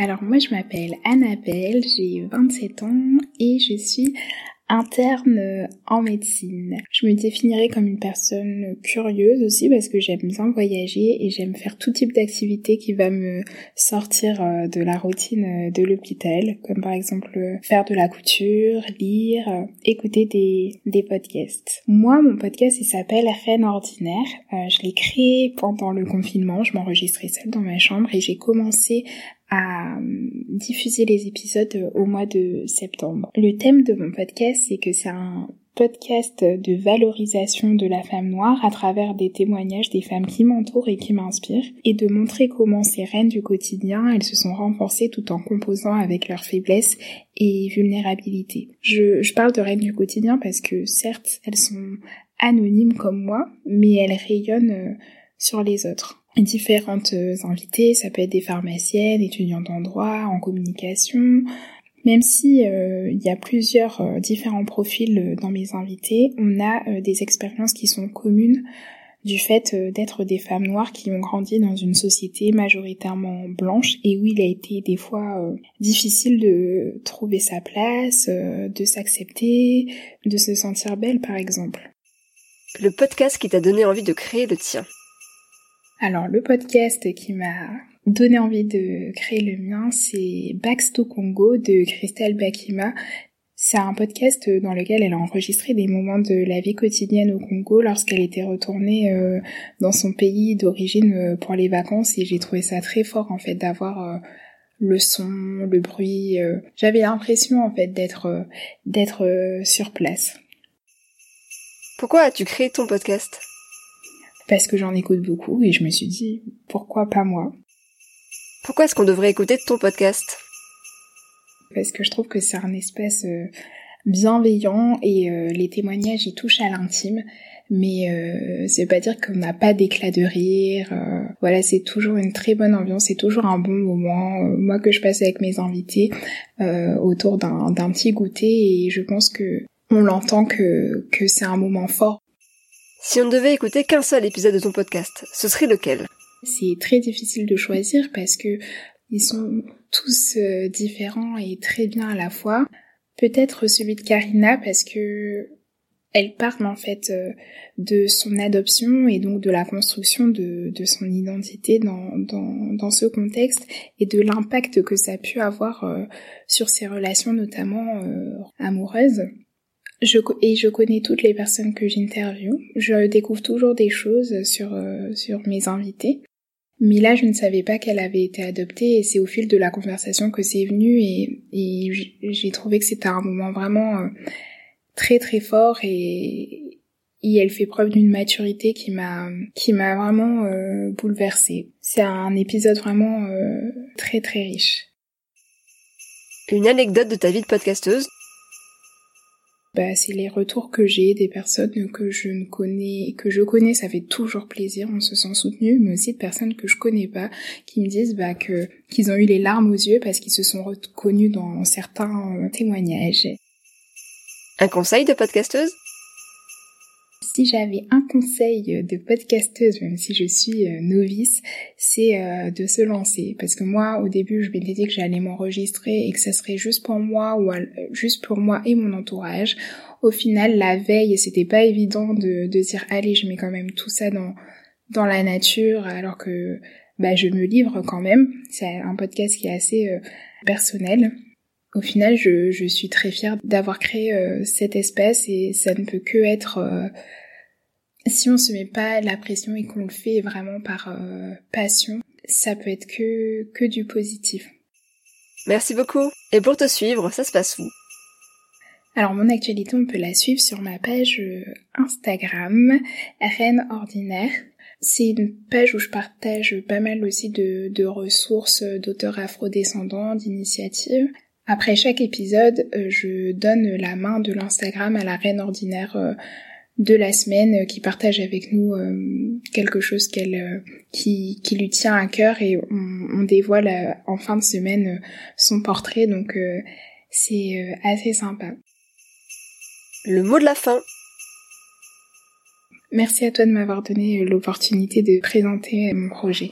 Alors moi je m'appelle Annabelle, j'ai 27 ans et je suis interne en médecine. Je me définirais comme une personne curieuse aussi parce que j'aime bien voyager et j'aime faire tout type d'activité qui va me sortir euh, de la routine euh, de l'hôpital, comme par exemple euh, faire de la couture, lire, écouter des, des podcasts. Moi, mon podcast, il s'appelle Reine Ordinaire. je l'ai créé pendant le confinement, je m'enregistrais seule dans ma chambre et j'ai commencé à euh, diffuser les épisodes euh, au mois de septembre. Le thème de mon podcast, c'est que c'est un podcast de valorisation de la femme noire à travers des témoignages des femmes qui m'entourent et qui m'inspirent et de montrer comment ces reines du quotidien, elles se sont renforcées tout en composant avec leurs faiblesses et vulnérabilités. Je, parle de reines du quotidien parce que certes, elles sont anonymes comme moi, mais elles rayonnent euh, sur les autres différentes euh, invitées, ça peut être des pharmaciennes, étudiantes en droit, en communication. Même si euh, il y a plusieurs euh, différents profils dans mes invités, on a des expériences qui sont communes du fait d'être des femmes noires qui ont grandi dans une société majoritairement blanche et où il a été des fois difficile de trouver sa place, de s'accepter, de se sentir belle par exemple. Le podcast qui t'a donné envie de créer le tien. Alors le podcast qui m'a donné envie de créer le mien, c'est Baxto Congo de Christelle Bakima. C'est un podcast dans lequel elle a enregistré des moments de la vie quotidienne au Congo lorsqu'elle était retournée euh, dans son pays d'origine euh, pour les vacances et j'ai trouvé ça très fort en fait d'avoir euh, le son, le bruit. J'avais l'impression en fait d'être d'être sur place. Pourquoi as-tu créé ton podcast? Parce que j'en écoute beaucoup et je me suis dit pourquoi pas moi? Pourquoi est-ce qu'on devrait écouter ton podcast? Parce que je trouve que c'est un espace euh, bienveillant et euh, les témoignages y touchent à l'intime. Mais euh, c'est pas dire qu'on n'a pas d'éclat de rire. voilà, c'est toujours une très bonne ambiance, c'est toujours un bon moment. moi que je passe avec mes invités autour d'un petit goûter et je pense que on l'entend que que c'est un moment fort si on ne devait écouter qu'un seul épisode de ton podcast, ce serait lequel? C'est très difficile de choisir parce que ils sont tous euh, différents et très bien à la fois. Peut-être celui de Karina parce que elle parle en fait euh, de son adoption et donc de la construction de, son identité dans, dans, dans, ce contexte et de l'impact que ça a pu avoir euh, sur ses relations notamment amoureuses. Je, et je connais toutes les personnes que j'interviewe. Je découvre toujours des choses sur, euh, sur mes invités. Mais là, je ne savais pas qu'elle avait été adoptée et c'est au fil de la conversation que c'est venu et, et j'ai trouvé que c'était un moment vraiment euh, très très fort et, et elle fait preuve d'une maturité qui m'a qui m'a vraiment euh, bouleversée. C'est un épisode vraiment euh, très très riche. Une anecdote de ta vie de podcasteuse? Bah, c'est les retours que j'ai des personnes que je ne connais, que je connais, ça fait toujours plaisir, on se sent soutenu, mais aussi de personnes que je connais pas, qui me disent bah, que qu'ils ont eu les larmes aux yeux parce qu'ils se sont reconnus dans certains euh, témoignages. Un conseil de podcasteuse? Si j'avais un conseil de podcasteuse, même si je suis euh, novice, c'est euh, de se lancer. Parce que moi, au début, je m'étais dit que j'allais m'enregistrer et que ça serait juste pour moi ou juste pour moi et mon entourage. Au final, la veille, c'était pas évident de, dire allez, je mets quand même tout ça dans dans la nature, alors que bah je me livre quand même. C'est un podcast qui est assez euh, personnel Au final, je, je suis très fière d'avoir créé euh, cet espace et ça ne peut que être euh, si on se met pas la pression et qu'on le fait vraiment par euh, passion, ça peut être que que du positif. Merci beaucoup. Et pour te suivre, ça se passe où? Alors mon actualité, on peut la suivre sur ma page Instagram, Reine Ordinaire. C'est une page où je partage pas mal aussi de, de ressources d'auteurs afrodescendants, d'initiatives. Après chaque épisode, euh, je donne la main de l'Instagram à la reine ordinaire euh, de la semaine euh, qui partage avec nous quelque chose qu'elle qui, qui lui tient à cœur et on, on dévoile en fin de semaine son portrait donc c'est assez sympa. Le mot de la fin. Merci à toi de m'avoir donné l'opportunité de présenter mon projet.